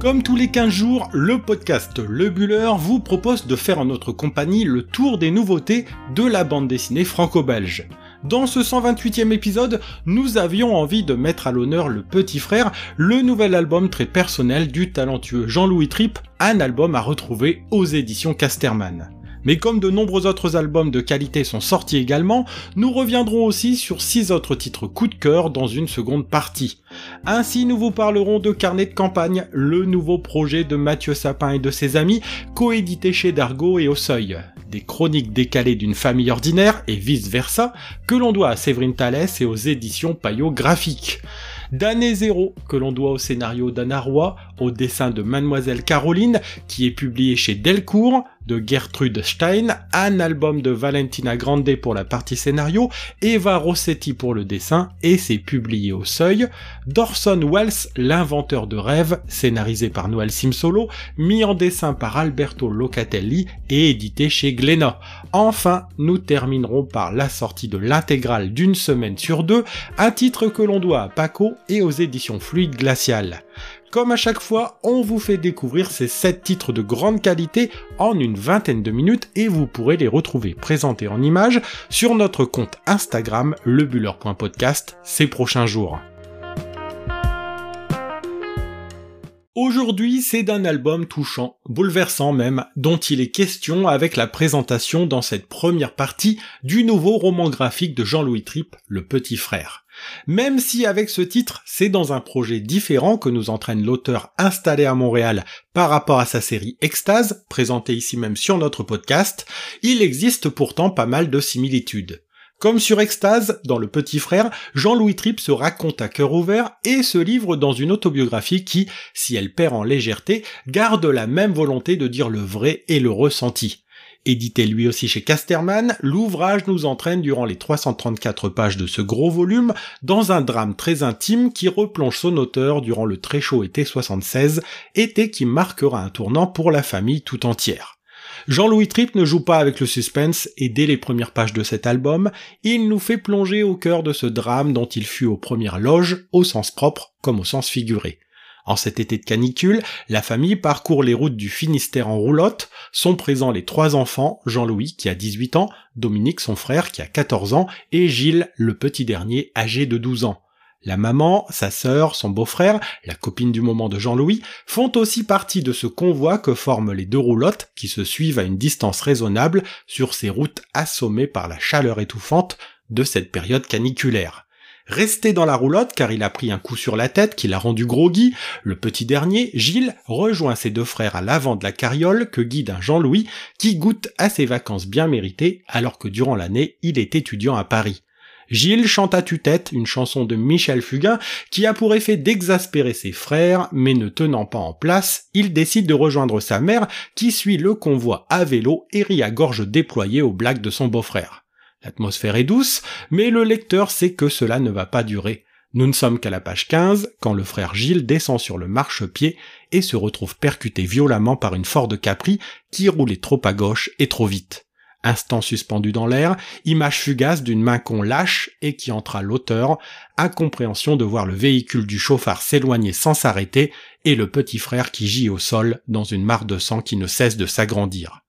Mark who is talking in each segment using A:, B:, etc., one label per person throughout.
A: Comme tous les 15 jours, le podcast Le Buller vous propose de faire en notre compagnie le tour des nouveautés de la bande dessinée franco-belge. Dans ce 128e épisode, nous avions envie de mettre à l'honneur Le Petit Frère, le nouvel album très personnel du talentueux Jean-Louis Tripp, un album à retrouver aux éditions Casterman. Mais comme de nombreux autres albums de qualité sont sortis également, nous reviendrons aussi sur six autres titres coup de cœur dans une seconde partie. Ainsi, nous vous parlerons de Carnet de campagne, le nouveau projet de Mathieu Sapin et de ses amis, coédité chez Dargo et au Seuil. Des chroniques décalées d'une famille ordinaire et vice versa, que l'on doit à Séverine Thalès et aux éditions Payot Graphique d'année zéro que l'on doit au scénario d'Anna Roy, au dessin de Mademoiselle Caroline, qui est publié chez Delcourt, de Gertrude Stein, un album de Valentina Grande pour la partie scénario, Eva Rossetti pour le dessin, et c'est publié au seuil, d'Orson Welles, l'inventeur de rêves, scénarisé par Noël Simsolo, mis en dessin par Alberto Locatelli et édité chez Glénat. Enfin, nous terminerons par la sortie de l'intégrale d'une semaine sur deux, un titre que l'on doit à Paco et aux éditions Fluide Glacial. Comme à chaque fois, on vous fait découvrir ces 7 titres de grande qualité en une vingtaine de minutes et vous pourrez les retrouver présentés en images sur notre compte Instagram lebuller.podcast ces prochains jours. Aujourd'hui, c'est d'un album touchant, bouleversant même, dont il est question avec la présentation dans cette première partie du nouveau roman graphique de Jean-Louis Tripp, Le Petit Frère. Même si avec ce titre, c'est dans un projet différent que nous entraîne l'auteur installé à Montréal par rapport à sa série Extase, présentée ici même sur notre podcast, il existe pourtant pas mal de similitudes. Comme sur Extase, dans Le Petit Frère, Jean-Louis Tripp se raconte à cœur ouvert et se livre dans une autobiographie qui, si elle perd en légèreté, garde la même volonté de dire le vrai et le ressenti. Édité lui aussi chez Casterman, l'ouvrage nous entraîne durant les 334 pages de ce gros volume dans un drame très intime qui replonge son auteur durant le très chaud été 76, été qui marquera un tournant pour la famille tout entière. Jean-Louis Tripp ne joue pas avec le suspense et dès les premières pages de cet album, il nous fait plonger au cœur de ce drame dont il fut aux premières loges, au sens propre comme au sens figuré. En cet été de canicule, la famille parcourt les routes du Finistère en roulotte, sont présents les trois enfants, Jean-Louis qui a 18 ans, Dominique son frère qui a 14 ans, et Gilles le petit dernier âgé de 12 ans. La maman, sa sœur, son beau-frère, la copine du moment de Jean-Louis, font aussi partie de ce convoi que forment les deux roulottes qui se suivent à une distance raisonnable sur ces routes assommées par la chaleur étouffante de cette période caniculaire. Resté dans la roulotte car il a pris un coup sur la tête qui l'a rendu groggy, le petit dernier, Gilles, rejoint ses deux frères à l'avant de la carriole que guide un Jean-Louis qui goûte à ses vacances bien méritées alors que durant l'année il est étudiant à Paris. Gilles chante à tue-tête une chanson de Michel Fugain qui a pour effet d'exaspérer ses frères, mais ne tenant pas en place, il décide de rejoindre sa mère qui suit le convoi à vélo et rit à gorge déployée aux blagues de son beau-frère. L'atmosphère est douce, mais le lecteur sait que cela ne va pas durer. Nous ne sommes qu'à la page 15 quand le frère Gilles descend sur le marchepied et se retrouve percuté violemment par une Ford Capri qui roulait trop à gauche et trop vite. Instant suspendu dans l'air, image fugace d'une main qu'on lâche et qui entra l'auteur, incompréhension de voir le véhicule du chauffard s'éloigner sans s'arrêter et le petit frère qui gît au sol dans une mare de sang qui ne cesse de s'agrandir.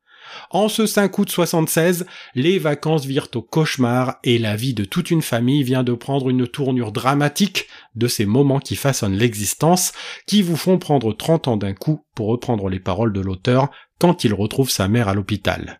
A: En ce 5 août 76, les vacances virent au cauchemar et la vie de toute une famille vient de prendre une tournure dramatique de ces moments qui façonnent l'existence, qui vous font prendre 30 ans d'un coup pour reprendre les paroles de l'auteur quand il retrouve sa mère à l'hôpital.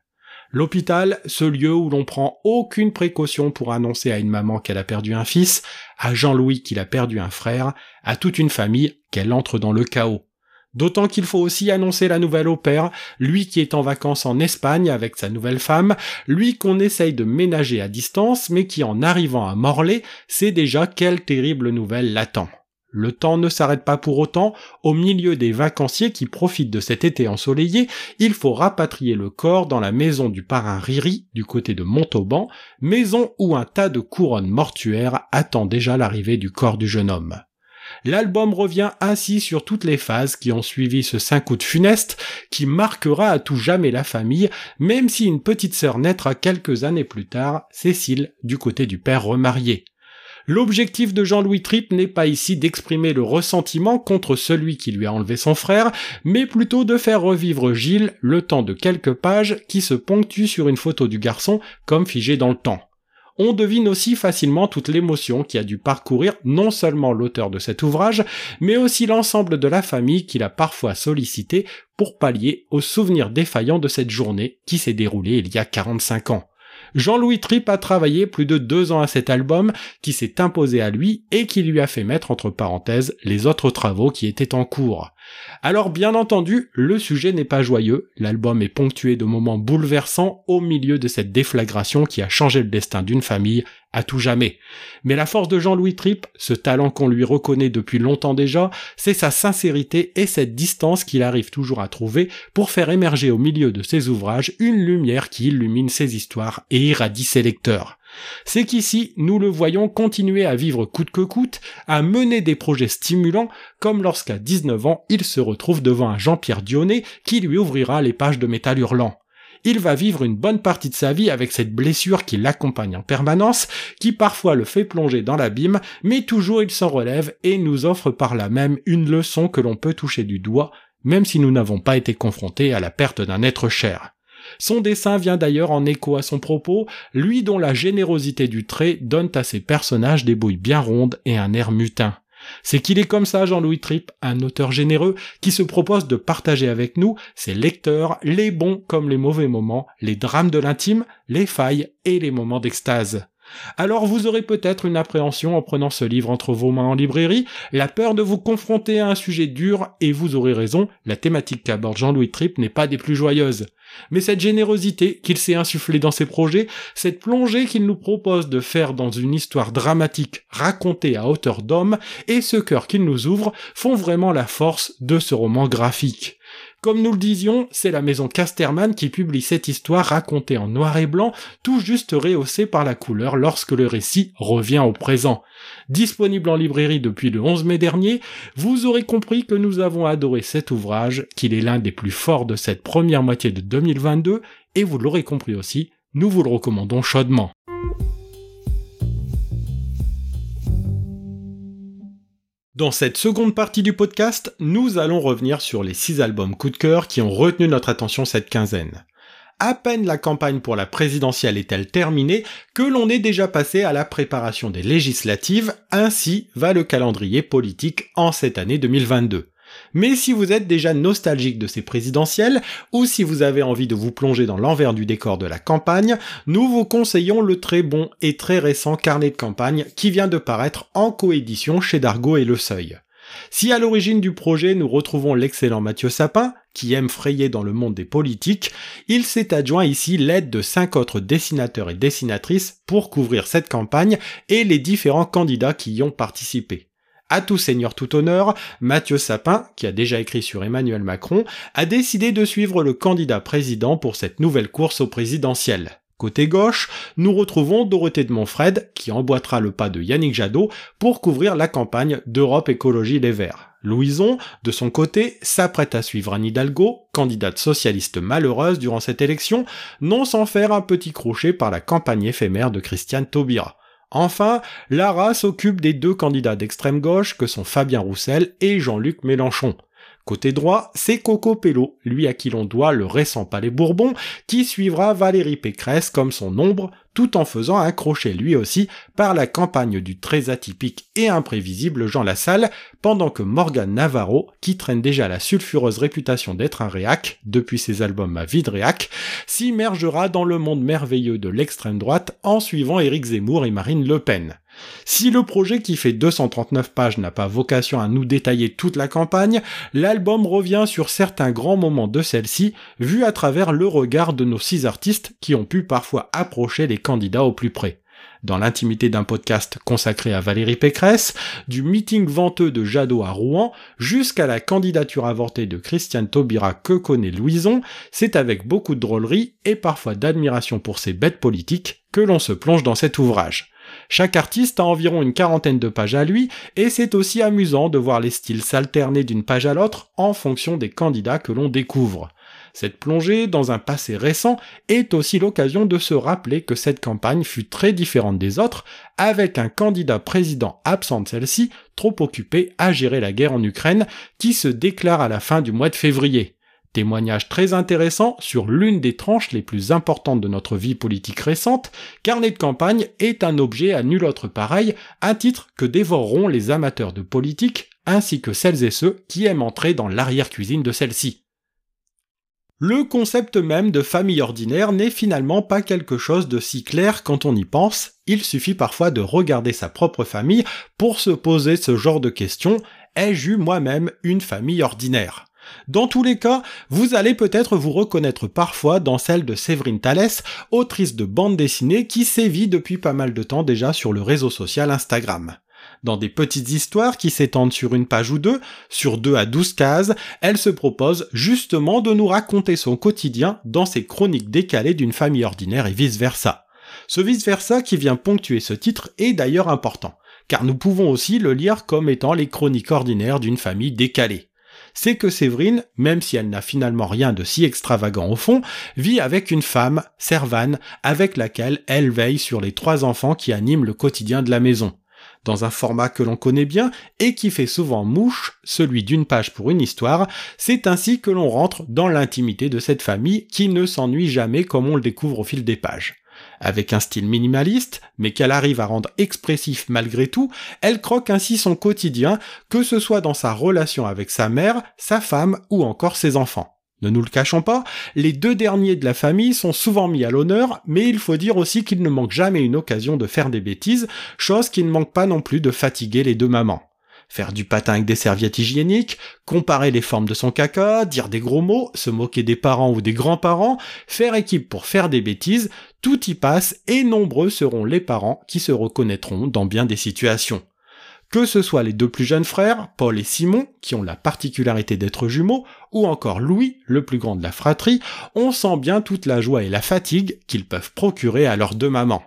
A: L'hôpital, ce lieu où l'on prend aucune précaution pour annoncer à une maman qu'elle a perdu un fils, à Jean-Louis qu'il a perdu un frère, à toute une famille qu'elle entre dans le chaos. D'autant qu'il faut aussi annoncer la nouvelle au père, lui qui est en vacances en Espagne avec sa nouvelle femme, lui qu'on essaye de ménager à distance, mais qui en arrivant à Morlaix sait déjà quelle terrible nouvelle l'attend. Le temps ne s'arrête pas pour autant, au milieu des vacanciers qui profitent de cet été ensoleillé, il faut rapatrier le corps dans la maison du parrain Riri, du côté de Montauban, maison où un tas de couronnes mortuaires attend déjà l'arrivée du corps du jeune homme. L'album revient ainsi sur toutes les phases qui ont suivi ce 5 août funeste qui marquera à tout jamais la famille, même si une petite sœur naîtra quelques années plus tard, Cécile, du côté du père remarié. L'objectif de Jean-Louis Tripp n'est pas ici d'exprimer le ressentiment contre celui qui lui a enlevé son frère, mais plutôt de faire revivre Gilles le temps de quelques pages qui se ponctuent sur une photo du garçon comme figé dans le temps on devine aussi facilement toute l'émotion qui a dû parcourir non seulement l'auteur de cet ouvrage, mais aussi l'ensemble de la famille qu'il a parfois sollicité pour pallier aux souvenirs défaillants de cette journée qui s'est déroulée il y a 45 ans. Jean-Louis Tripp a travaillé plus de deux ans à cet album qui s'est imposé à lui et qui lui a fait mettre entre parenthèses les autres travaux qui étaient en cours. Alors bien entendu, le sujet n'est pas joyeux, l'album est ponctué de moments bouleversants au milieu de cette déflagration qui a changé le destin d'une famille à tout jamais. Mais la force de Jean-Louis Tripp, ce talent qu'on lui reconnaît depuis longtemps déjà, c'est sa sincérité et cette distance qu'il arrive toujours à trouver pour faire émerger au milieu de ses ouvrages une lumière qui illumine ses histoires et irradie ses lecteurs. C'est qu'ici, nous le voyons continuer à vivre coûte que coûte, à mener des projets stimulants, comme lorsqu'à 19 ans, il se retrouve devant un Jean-Pierre Dionnet qui lui ouvrira les pages de métal hurlant il va vivre une bonne partie de sa vie avec cette blessure qui l'accompagne en permanence, qui parfois le fait plonger dans l'abîme, mais toujours il s'en relève et nous offre par là même une leçon que l'on peut toucher du doigt, même si nous n'avons pas été confrontés à la perte d'un être cher. Son dessin vient d'ailleurs en écho à son propos, lui dont la générosité du trait donne à ses personnages des bouilles bien rondes et un air mutin. C'est qu'il est comme ça, Jean-Louis Tripp, un auteur généreux qui se propose de partager avec nous ses lecteurs, les bons comme les mauvais moments, les drames de l'intime, les failles et les moments d'extase. Alors vous aurez peut-être une appréhension en prenant ce livre entre vos mains en librairie, la peur de vous confronter à un sujet dur, et vous aurez raison, la thématique qu'aborde Jean-Louis Tripp n'est pas des plus joyeuses. Mais cette générosité qu'il s'est insufflée dans ses projets, cette plongée qu'il nous propose de faire dans une histoire dramatique racontée à hauteur d'homme, et ce cœur qu'il nous ouvre, font vraiment la force de ce roman graphique. Comme nous le disions, c'est la maison Casterman qui publie cette histoire racontée en noir et blanc, tout juste rehaussée par la couleur lorsque le récit revient au présent. Disponible en librairie depuis le 11 mai dernier, vous aurez compris que nous avons adoré cet ouvrage, qu'il est l'un des plus forts de cette première moitié de 2022, et vous l'aurez compris aussi, nous vous le recommandons chaudement. Dans cette seconde partie du podcast, nous allons revenir sur les six albums coup de cœur qui ont retenu notre attention cette quinzaine. À peine la campagne pour la présidentielle est-elle terminée que l'on est déjà passé à la préparation des législatives, ainsi va le calendrier politique en cette année 2022. Mais si vous êtes déjà nostalgique de ces présidentielles, ou si vous avez envie de vous plonger dans l'envers du décor de la campagne, nous vous conseillons le très bon et très récent carnet de campagne qui vient de paraître en coédition chez Dargaud et Le Seuil. Si à l'origine du projet nous retrouvons l'excellent Mathieu Sapin, qui aime frayer dans le monde des politiques, il s'est adjoint ici l'aide de cinq autres dessinateurs et dessinatrices pour couvrir cette campagne et les différents candidats qui y ont participé. À tout seigneur tout honneur, Mathieu Sapin, qui a déjà écrit sur Emmanuel Macron, a décidé de suivre le candidat président pour cette nouvelle course au présidentiel. Côté gauche, nous retrouvons Dorothée de Montfred, qui emboîtera le pas de Yannick Jadot pour couvrir la campagne d'Europe Écologie Les Verts. Louison, de son côté, s'apprête à suivre Anne Hidalgo, candidate socialiste malheureuse durant cette élection, non sans faire un petit crochet par la campagne éphémère de Christiane Taubira. Enfin, Lara s'occupe des deux candidats d'extrême gauche que sont Fabien Roussel et Jean-Luc Mélenchon. Côté droit, c'est Coco Pello, lui à qui l'on doit le récent palais Bourbon, qui suivra Valérie Pécresse comme son ombre, tout en faisant accrocher lui aussi par la campagne du très atypique et imprévisible Jean Lassalle, pendant que Morgan Navarro, qui traîne déjà la sulfureuse réputation d'être un réac, depuis ses albums à vide réac, s'immergera dans le monde merveilleux de l'extrême droite en suivant Éric Zemmour et Marine Le Pen. Si le projet qui fait 239 pages n'a pas vocation à nous détailler toute la campagne, l'album revient sur certains grands moments de celle-ci, vus à travers le regard de nos six artistes qui ont pu parfois approcher les candidats au plus près. Dans l'intimité d'un podcast consacré à Valérie Pécresse, du meeting venteux de Jadot à Rouen, jusqu'à la candidature avortée de Christiane Taubira que connaît Louison, c'est avec beaucoup de drôlerie et parfois d'admiration pour ses bêtes politiques que l'on se plonge dans cet ouvrage. Chaque artiste a environ une quarantaine de pages à lui, et c'est aussi amusant de voir les styles s'alterner d'une page à l'autre en fonction des candidats que l'on découvre. Cette plongée dans un passé récent est aussi l'occasion de se rappeler que cette campagne fut très différente des autres, avec un candidat président absent de celle-ci, trop occupé à gérer la guerre en Ukraine, qui se déclare à la fin du mois de février. Témoignage très intéressant sur l'une des tranches les plus importantes de notre vie politique récente, Carnet de campagne est un objet à nul autre pareil, un titre que dévoreront les amateurs de politique, ainsi que celles et ceux qui aiment entrer dans l'arrière-cuisine de celle-ci. Le concept même de famille ordinaire n'est finalement pas quelque chose de si clair quand on y pense, il suffit parfois de regarder sa propre famille pour se poser ce genre de questions, ai-je eu moi-même une famille ordinaire? Dans tous les cas, vous allez peut-être vous reconnaître parfois dans celle de Séverine Thalès, autrice de bande dessinée qui sévit depuis pas mal de temps déjà sur le réseau social Instagram. Dans des petites histoires qui s'étendent sur une page ou deux, sur deux à douze cases, elle se propose justement de nous raconter son quotidien dans ses chroniques décalées d'une famille ordinaire et vice-versa. Ce vice-versa qui vient ponctuer ce titre est d'ailleurs important, car nous pouvons aussi le lire comme étant les chroniques ordinaires d'une famille décalée c'est que Séverine, même si elle n'a finalement rien de si extravagant au fond, vit avec une femme, Servane, avec laquelle elle veille sur les trois enfants qui animent le quotidien de la maison. Dans un format que l'on connaît bien et qui fait souvent mouche, celui d'une page pour une histoire, c'est ainsi que l'on rentre dans l'intimité de cette famille qui ne s'ennuie jamais comme on le découvre au fil des pages. Avec un style minimaliste, mais qu'elle arrive à rendre expressif malgré tout, elle croque ainsi son quotidien, que ce soit dans sa relation avec sa mère, sa femme ou encore ses enfants. Ne nous le cachons pas, les deux derniers de la famille sont souvent mis à l'honneur, mais il faut dire aussi qu'il ne manque jamais une occasion de faire des bêtises, chose qui ne manque pas non plus de fatiguer les deux mamans faire du patin avec des serviettes hygiéniques, comparer les formes de son caca, dire des gros mots, se moquer des parents ou des grands-parents, faire équipe pour faire des bêtises, tout y passe et nombreux seront les parents qui se reconnaîtront dans bien des situations. Que ce soit les deux plus jeunes frères, Paul et Simon, qui ont la particularité d'être jumeaux, ou encore Louis, le plus grand de la fratrie, on sent bien toute la joie et la fatigue qu'ils peuvent procurer à leurs deux mamans.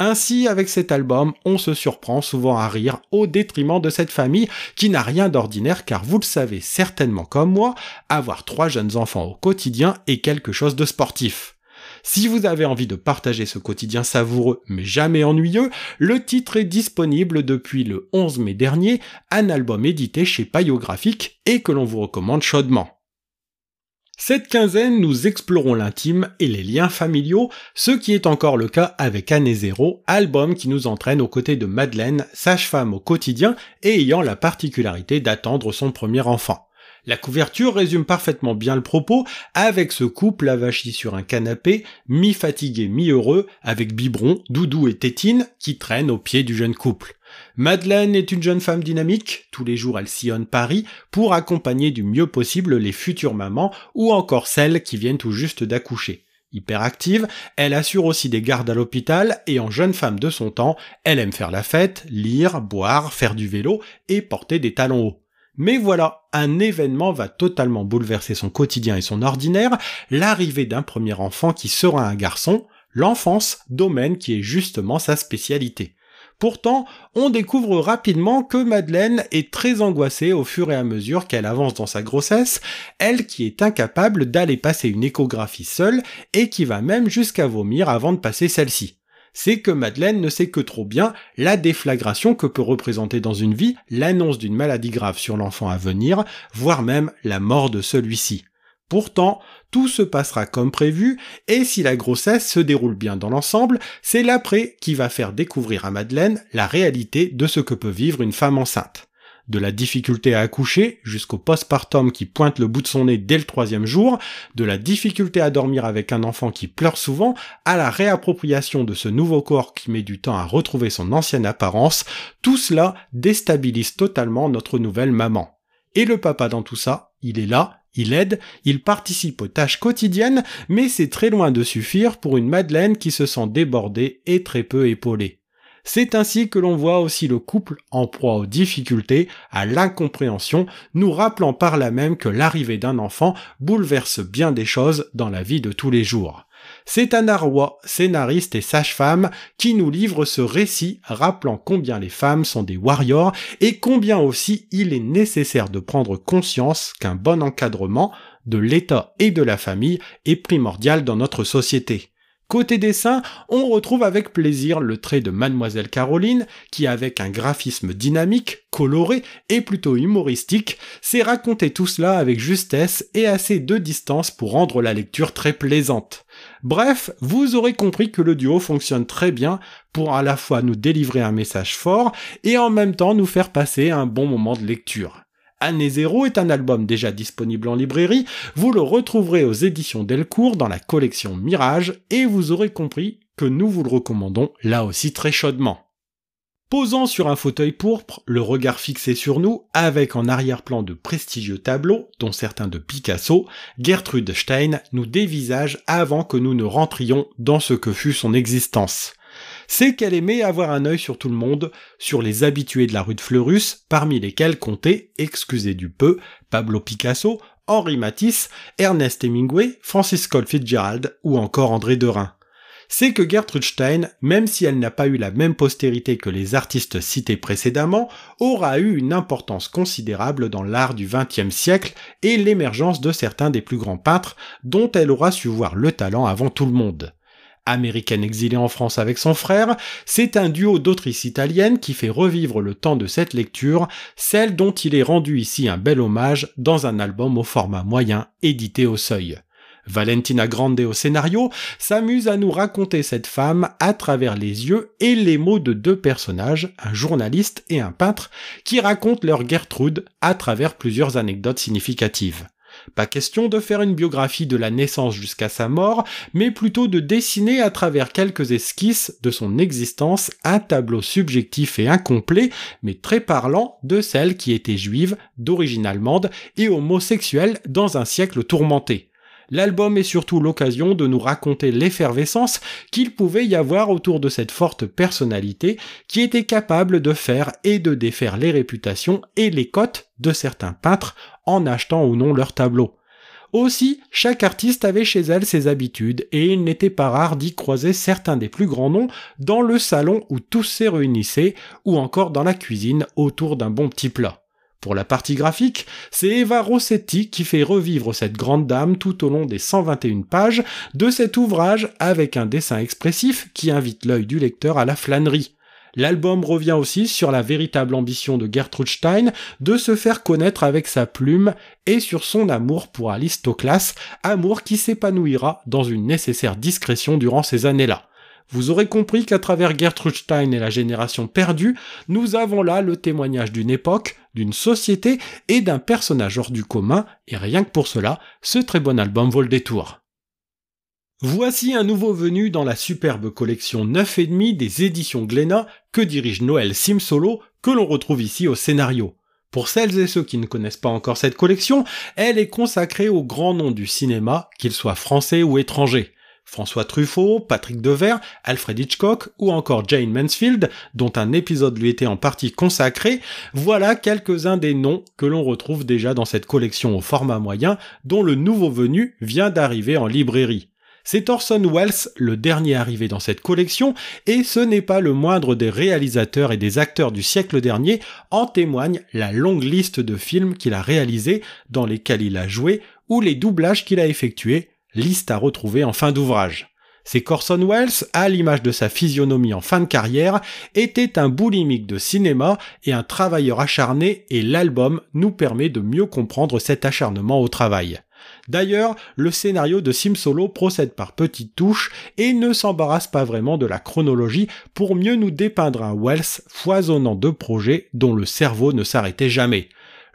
A: Ainsi, avec cet album, on se surprend souvent à rire au détriment de cette famille qui n'a rien d'ordinaire car vous le savez certainement comme moi, avoir trois jeunes enfants au quotidien est quelque chose de sportif. Si vous avez envie de partager ce quotidien savoureux mais jamais ennuyeux, le titre est disponible depuis le 11 mai dernier, un album édité chez Payographique et que l'on vous recommande chaudement. Cette quinzaine, nous explorons l'intime et les liens familiaux, ce qui est encore le cas avec Année Zéro, album qui nous entraîne aux côtés de Madeleine, sage-femme au quotidien et ayant la particularité d'attendre son premier enfant. La couverture résume parfaitement bien le propos, avec ce couple avachi sur un canapé, mi-fatigué, mi-heureux, avec biberon, doudou et tétine, qui traînent au pied du jeune couple. Madeleine est une jeune femme dynamique, tous les jours elle sillonne Paris pour accompagner du mieux possible les futures mamans ou encore celles qui viennent tout juste d'accoucher. Hyperactive, elle assure aussi des gardes à l'hôpital et en jeune femme de son temps, elle aime faire la fête, lire, boire, faire du vélo et porter des talons hauts. Mais voilà, un événement va totalement bouleverser son quotidien et son ordinaire, l'arrivée d'un premier enfant qui sera un garçon, l'enfance, domaine qui est justement sa spécialité. Pourtant, on découvre rapidement que Madeleine est très angoissée au fur et à mesure qu'elle avance dans sa grossesse, elle qui est incapable d'aller passer une échographie seule et qui va même jusqu'à vomir avant de passer celle-ci. C'est que Madeleine ne sait que trop bien la déflagration que peut représenter dans une vie l'annonce d'une maladie grave sur l'enfant à venir, voire même la mort de celui-ci. Pourtant, tout se passera comme prévu, et si la grossesse se déroule bien dans l'ensemble, c'est l'après qui va faire découvrir à Madeleine la réalité de ce que peut vivre une femme enceinte. De la difficulté à accoucher jusqu'au postpartum qui pointe le bout de son nez dès le troisième jour, de la difficulté à dormir avec un enfant qui pleure souvent, à la réappropriation de ce nouveau corps qui met du temps à retrouver son ancienne apparence, tout cela déstabilise totalement notre nouvelle maman. Et le papa dans tout ça, il est là, il aide, il participe aux tâches quotidiennes, mais c'est très loin de suffire pour une Madeleine qui se sent débordée et très peu épaulée. C'est ainsi que l'on voit aussi le couple en proie aux difficultés, à l'incompréhension, nous rappelant par là même que l'arrivée d'un enfant bouleverse bien des choses dans la vie de tous les jours. C'est Anna scénariste et sage-femme, qui nous livre ce récit rappelant combien les femmes sont des warriors et combien aussi il est nécessaire de prendre conscience qu'un bon encadrement, de l'État et de la famille est primordial dans notre société. Côté dessin, on retrouve avec plaisir le trait de Mademoiselle Caroline, qui avec un graphisme dynamique, coloré et plutôt humoristique, sait raconter tout cela avec justesse et assez de distance pour rendre la lecture très plaisante. Bref, vous aurez compris que le duo fonctionne très bien pour à la fois nous délivrer un message fort et en même temps nous faire passer un bon moment de lecture. Année Zéro est un album déjà disponible en librairie, vous le retrouverez aux éditions Delcourt dans la collection Mirage et vous aurez compris que nous vous le recommandons là aussi très chaudement. Posant sur un fauteuil pourpre, le regard fixé sur nous, avec en arrière-plan de prestigieux tableaux, dont certains de Picasso, Gertrude Stein nous dévisage avant que nous ne rentrions dans ce que fut son existence c'est qu'elle aimait avoir un œil sur tout le monde, sur les habitués de la rue de Fleurus, parmi lesquels comptaient, excusez du peu, Pablo Picasso, Henri Matisse, Ernest Hemingway, Francis Cole Fitzgerald ou encore André Derain. C'est que Gertrude Stein, même si elle n'a pas eu la même postérité que les artistes cités précédemment, aura eu une importance considérable dans l'art du XXe siècle et l'émergence de certains des plus grands peintres dont elle aura su voir le talent avant tout le monde américaine exilée en France avec son frère, c'est un duo d'autrices italiennes qui fait revivre le temps de cette lecture, celle dont il est rendu ici un bel hommage dans un album au format moyen édité au seuil. Valentina Grande au scénario s'amuse à nous raconter cette femme à travers les yeux et les mots de deux personnages, un journaliste et un peintre, qui racontent leur Gertrude à travers plusieurs anecdotes significatives. Pas question de faire une biographie de la naissance jusqu'à sa mort, mais plutôt de dessiner à travers quelques esquisses de son existence un tableau subjectif et incomplet, mais très parlant de celle qui était juive, d'origine allemande et homosexuelle dans un siècle tourmenté. L'album est surtout l'occasion de nous raconter l'effervescence qu'il pouvait y avoir autour de cette forte personnalité qui était capable de faire et de défaire les réputations et les cotes de certains peintres en achetant ou non leurs tableaux. Aussi, chaque artiste avait chez elle ses habitudes, et il n'était pas rare d'y croiser certains des plus grands noms dans le salon où tous se réunissaient, ou encore dans la cuisine autour d'un bon petit plat. Pour la partie graphique, c'est Eva Rossetti qui fait revivre cette grande dame tout au long des 121 pages de cet ouvrage avec un dessin expressif qui invite l'œil du lecteur à la flânerie. L'album revient aussi sur la véritable ambition de Gertrude Stein de se faire connaître avec sa plume et sur son amour pour Aristoclas, amour qui s'épanouira dans une nécessaire discrétion durant ces années-là. Vous aurez compris qu'à travers Gertrude Stein et la génération perdue, nous avons là le témoignage d'une époque, d'une société et d'un personnage hors du commun, et rien que pour cela, ce très bon album vaut le détour. Voici un nouveau venu dans la superbe collection 9,5 des éditions Glénat que dirige Noël Simsolo, que l'on retrouve ici au scénario. Pour celles et ceux qui ne connaissent pas encore cette collection, elle est consacrée aux grands noms du cinéma, qu'ils soient français ou étrangers. François Truffaut, Patrick Devers, Alfred Hitchcock ou encore Jane Mansfield, dont un épisode lui était en partie consacré, voilà quelques-uns des noms que l'on retrouve déjà dans cette collection au format moyen, dont le nouveau venu vient d'arriver en librairie. C'est Orson Welles, le dernier arrivé dans cette collection, et ce n'est pas le moindre des réalisateurs et des acteurs du siècle dernier, en témoigne la longue liste de films qu'il a réalisés, dans lesquels il a joué, ou les doublages qu'il a effectués, liste à retrouver en fin d'ouvrage. C'est Corson Welles, à l'image de sa physionomie en fin de carrière, était un boulimique de cinéma et un travailleur acharné et l'album nous permet de mieux comprendre cet acharnement au travail. D'ailleurs, le scénario de Sim Solo procède par petites touches et ne s'embarrasse pas vraiment de la chronologie pour mieux nous dépeindre un Wells foisonnant de projets dont le cerveau ne s'arrêtait jamais.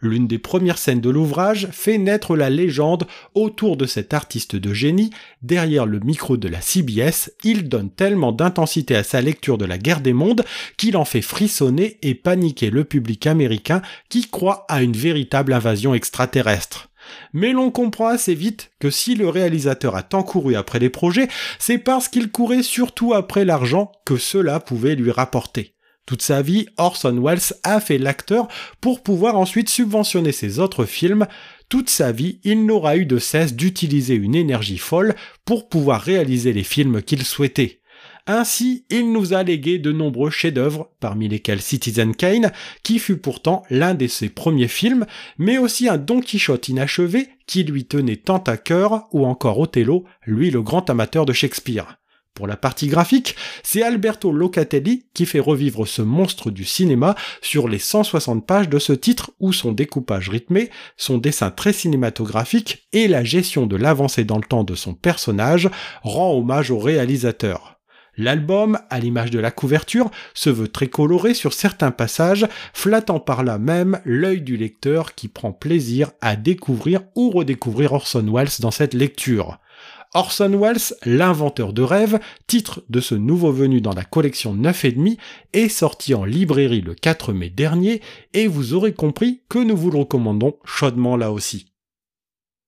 A: L'une des premières scènes de l'ouvrage fait naître la légende autour de cet artiste de génie. Derrière le micro de la CBS, il donne tellement d'intensité à sa lecture de la guerre des mondes qu'il en fait frissonner et paniquer le public américain qui croit à une véritable invasion extraterrestre. Mais l'on comprend assez vite que si le réalisateur a tant couru après les projets, c'est parce qu'il courait surtout après l'argent que cela pouvait lui rapporter. Toute sa vie, Orson Welles a fait l'acteur pour pouvoir ensuite subventionner ses autres films. Toute sa vie, il n'aura eu de cesse d'utiliser une énergie folle pour pouvoir réaliser les films qu'il souhaitait. Ainsi, il nous a légué de nombreux chefs-d'œuvre, parmi lesquels Citizen Kane, qui fut pourtant l'un de ses premiers films, mais aussi un Don Quichotte inachevé qui lui tenait tant à cœur, ou encore Othello, lui le grand amateur de Shakespeare. Pour la partie graphique, c'est Alberto Locatelli qui fait revivre ce monstre du cinéma sur les 160 pages de ce titre où son découpage rythmé, son dessin très cinématographique et la gestion de l'avancée dans le temps de son personnage rend hommage au réalisateur. L'album, à l'image de la couverture, se veut très coloré sur certains passages, flattant par là même l'œil du lecteur qui prend plaisir à découvrir ou redécouvrir Orson Welles dans cette lecture. Orson Welles, l'inventeur de rêves, titre de ce nouveau venu dans la collection 9,5, est sorti en librairie le 4 mai dernier et vous aurez compris que nous vous le recommandons chaudement là aussi.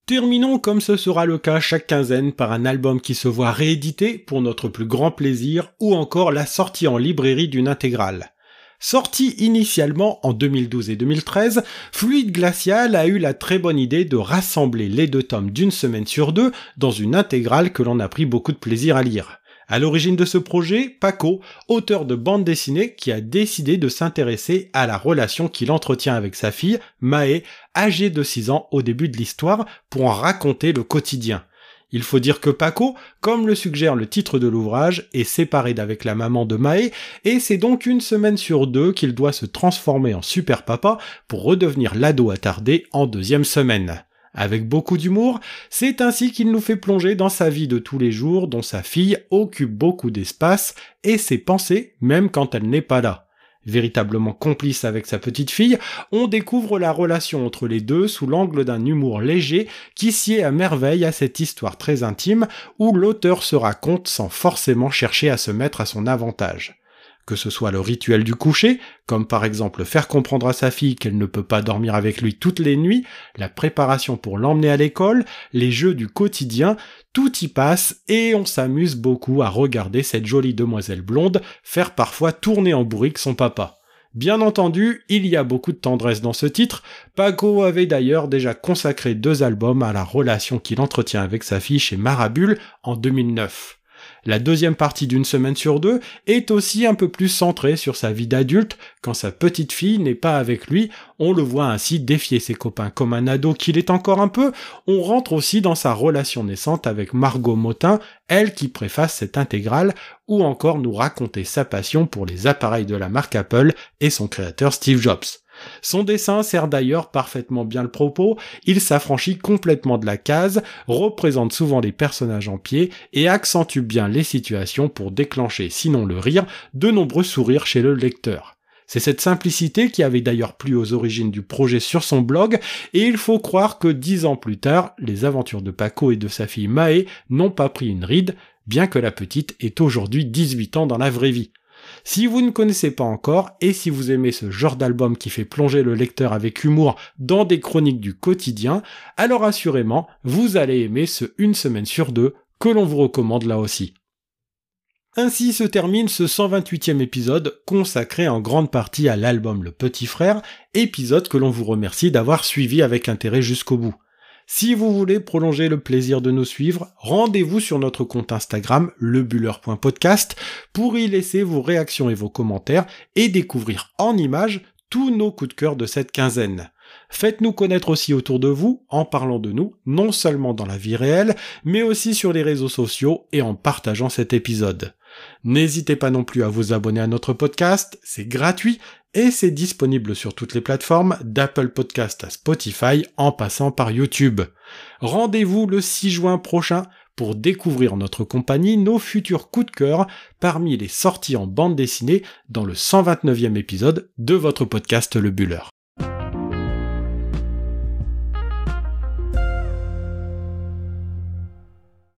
A: Terminons comme ce sera le cas chaque quinzaine par un album qui se voit réédité pour notre plus grand plaisir ou encore la sortie en librairie d'une intégrale. Sorti initialement en 2012 et 2013, Fluide Glacial a eu la très bonne idée de rassembler les deux tomes d'une semaine sur deux dans une intégrale que l'on a pris beaucoup de plaisir à lire. À l'origine de ce projet, Paco, auteur de bande dessinée, qui a décidé de s'intéresser à la relation qu'il entretient avec sa fille, Mae, âgée de 6 ans au début de l'histoire, pour en raconter le quotidien. Il faut dire que Paco, comme le suggère le titre de l'ouvrage, est séparé d'avec la maman de Mae, et c'est donc une semaine sur deux qu'il doit se transformer en super papa pour redevenir l'ado attardé en deuxième semaine. Avec beaucoup d'humour, c'est ainsi qu'il nous fait plonger dans sa vie de tous les jours dont sa fille occupe beaucoup d'espace et ses pensées même quand elle n'est pas là. Véritablement complice avec sa petite fille, on découvre la relation entre les deux sous l'angle d'un humour léger qui sied à merveille à cette histoire très intime où l'auteur se raconte sans forcément chercher à se mettre à son avantage que ce soit le rituel du coucher, comme par exemple faire comprendre à sa fille qu'elle ne peut pas dormir avec lui toutes les nuits, la préparation pour l'emmener à l'école, les jeux du quotidien, tout y passe et on s'amuse beaucoup à regarder cette jolie demoiselle blonde faire parfois tourner en bourrique son papa. Bien entendu, il y a beaucoup de tendresse dans ce titre. Paco avait d'ailleurs déjà consacré deux albums à la relation qu'il entretient avec sa fille chez Marabule en 2009. La deuxième partie d'une semaine sur deux est aussi un peu plus centrée sur sa vie d'adulte quand sa petite fille n'est pas avec lui. On le voit ainsi défier ses copains comme un ado qu'il est encore un peu. On rentre aussi dans sa relation naissante avec Margot Motin, elle qui préface cette intégrale, ou encore nous raconter sa passion pour les appareils de la marque Apple et son créateur Steve Jobs. Son dessin sert d'ailleurs parfaitement bien le propos, il s'affranchit complètement de la case, représente souvent les personnages en pied et accentue bien les situations pour déclencher, sinon le rire, de nombreux sourires chez le lecteur. C'est cette simplicité qui avait d'ailleurs plu aux origines du projet sur son blog, et il faut croire que dix ans plus tard, les aventures de Paco et de sa fille Mae n'ont pas pris une ride, bien que la petite ait aujourd'hui 18 ans dans la vraie vie. Si vous ne connaissez pas encore, et si vous aimez ce genre d'album qui fait plonger le lecteur avec humour dans des chroniques du quotidien, alors assurément, vous allez aimer ce une semaine sur deux que l'on vous recommande là aussi. Ainsi se termine ce 128e épisode consacré en grande partie à l'album Le Petit Frère, épisode que l'on vous remercie d'avoir suivi avec intérêt jusqu'au bout. Si vous voulez prolonger le plaisir de nous suivre, rendez-vous sur notre compte Instagram lebuller.podcast pour y laisser vos réactions et vos commentaires et découvrir en images tous nos coups de cœur de cette quinzaine. Faites-nous connaître aussi autour de vous en parlant de nous, non seulement dans la vie réelle, mais aussi sur les réseaux sociaux et en partageant cet épisode. N'hésitez pas non plus à vous abonner à notre podcast, c'est gratuit et c'est disponible sur toutes les plateformes d'Apple Podcast à Spotify en passant par YouTube. Rendez-vous le 6 juin prochain pour découvrir notre compagnie, nos futurs coups de cœur parmi les sorties en bande dessinée dans le 129e épisode de votre podcast Le Buller.